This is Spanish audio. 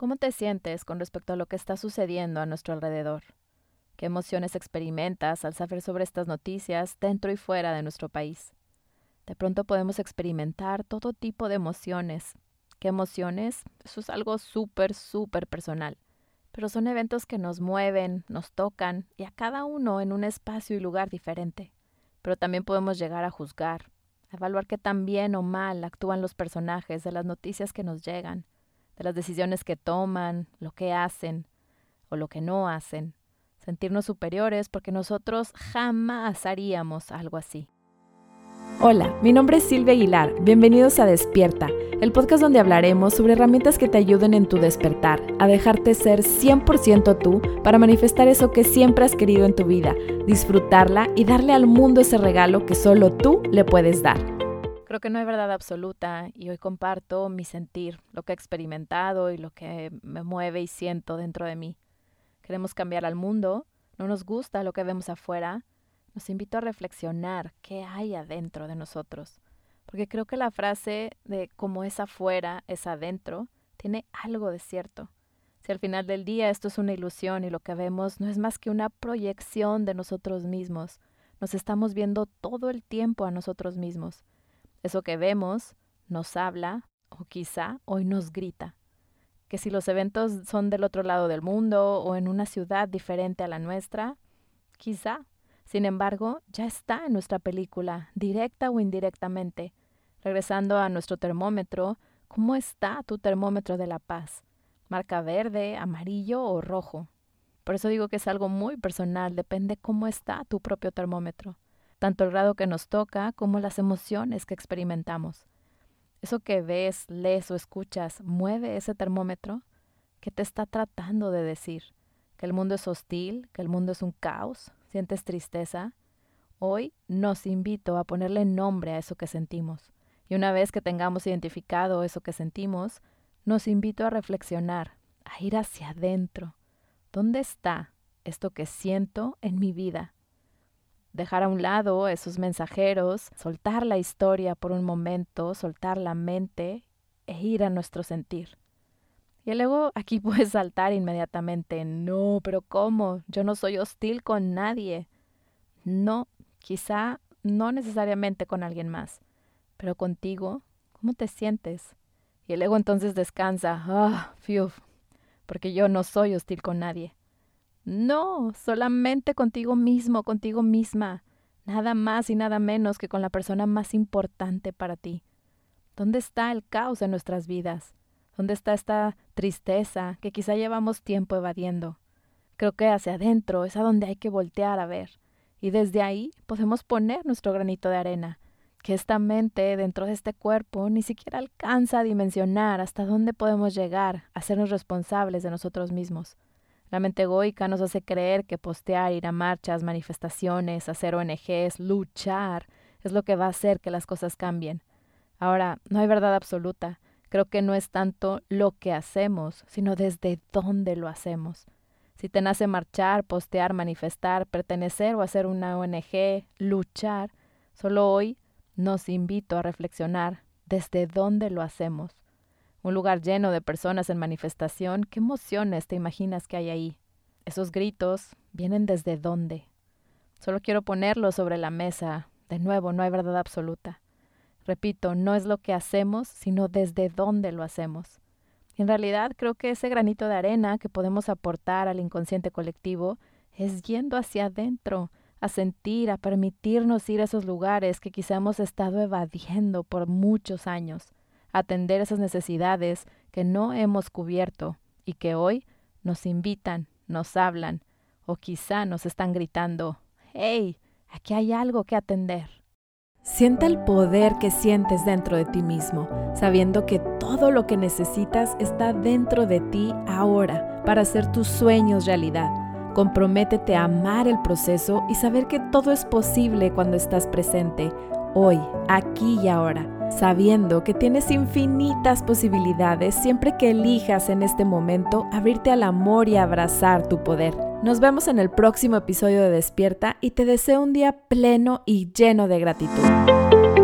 ¿Cómo te sientes con respecto a lo que está sucediendo a nuestro alrededor? ¿Qué emociones experimentas al saber sobre estas noticias dentro y fuera de nuestro país? De pronto podemos experimentar todo tipo de emociones. ¿Qué emociones? Eso es algo súper, súper personal. Pero son eventos que nos mueven, nos tocan y a cada uno en un espacio y lugar diferente. Pero también podemos llegar a juzgar, a evaluar qué tan bien o mal actúan los personajes de las noticias que nos llegan, de las decisiones que toman, lo que hacen o lo que no hacen. Sentirnos superiores porque nosotros jamás haríamos algo así. Hola, mi nombre es Silvia Aguilar. Bienvenidos a Despierta, el podcast donde hablaremos sobre herramientas que te ayuden en tu despertar, a dejarte ser 100% tú para manifestar eso que siempre has querido en tu vida, disfrutarla y darle al mundo ese regalo que solo tú le puedes dar. Creo que no hay verdad absoluta y hoy comparto mi sentir, lo que he experimentado y lo que me mueve y siento dentro de mí. Queremos cambiar al mundo, no nos gusta lo que vemos afuera, nos invito a reflexionar qué hay adentro de nosotros, porque creo que la frase de como es afuera, es adentro, tiene algo de cierto. Si al final del día esto es una ilusión y lo que vemos no es más que una proyección de nosotros mismos, nos estamos viendo todo el tiempo a nosotros mismos. Eso que vemos nos habla o quizá hoy nos grita. Que si los eventos son del otro lado del mundo o en una ciudad diferente a la nuestra, quizá. Sin embargo, ya está en nuestra película, directa o indirectamente. Regresando a nuestro termómetro, ¿cómo está tu termómetro de la paz? ¿Marca verde, amarillo o rojo? Por eso digo que es algo muy personal, depende cómo está tu propio termómetro tanto el grado que nos toca como las emociones que experimentamos. Eso que ves, lees o escuchas mueve ese termómetro que te está tratando de decir que el mundo es hostil, que el mundo es un caos, sientes tristeza. Hoy nos invito a ponerle nombre a eso que sentimos. Y una vez que tengamos identificado eso que sentimos, nos invito a reflexionar, a ir hacia adentro. ¿Dónde está esto que siento en mi vida? Dejar a un lado esos mensajeros, soltar la historia por un momento, soltar la mente e ir a nuestro sentir. Y el ego aquí puede saltar inmediatamente, no, pero ¿cómo? Yo no soy hostil con nadie. No, quizá no necesariamente con alguien más, pero contigo, ¿cómo te sientes? Y el ego entonces descansa, ah, fiu, porque yo no soy hostil con nadie. No, solamente contigo mismo, contigo misma. Nada más y nada menos que con la persona más importante para ti. ¿Dónde está el caos en nuestras vidas? ¿Dónde está esta tristeza que quizá llevamos tiempo evadiendo? Creo que hacia adentro es a donde hay que voltear a ver. Y desde ahí podemos poner nuestro granito de arena, que esta mente dentro de este cuerpo ni siquiera alcanza a dimensionar hasta dónde podemos llegar a sernos responsables de nosotros mismos. La mente egoica nos hace creer que postear, ir a marchas, manifestaciones, hacer ONGs, luchar, es lo que va a hacer que las cosas cambien. Ahora, no hay verdad absoluta. Creo que no es tanto lo que hacemos, sino desde dónde lo hacemos. Si te nace marchar, postear, manifestar, pertenecer o hacer una ONG, luchar, solo hoy nos invito a reflexionar desde dónde lo hacemos un lugar lleno de personas en manifestación, ¿qué emociones te imaginas que hay ahí? Esos gritos vienen desde dónde. Solo quiero ponerlo sobre la mesa. De nuevo, no hay verdad absoluta. Repito, no es lo que hacemos, sino desde dónde lo hacemos. En realidad, creo que ese granito de arena que podemos aportar al inconsciente colectivo es yendo hacia adentro, a sentir, a permitirnos ir a esos lugares que quizá hemos estado evadiendo por muchos años atender esas necesidades que no hemos cubierto y que hoy nos invitan, nos hablan o quizá nos están gritando, hey, aquí hay algo que atender. Sienta el poder que sientes dentro de ti mismo, sabiendo que todo lo que necesitas está dentro de ti ahora para hacer tus sueños realidad. Comprométete a amar el proceso y saber que todo es posible cuando estás presente, hoy, aquí y ahora sabiendo que tienes infinitas posibilidades siempre que elijas en este momento abrirte al amor y abrazar tu poder. Nos vemos en el próximo episodio de Despierta y te deseo un día pleno y lleno de gratitud.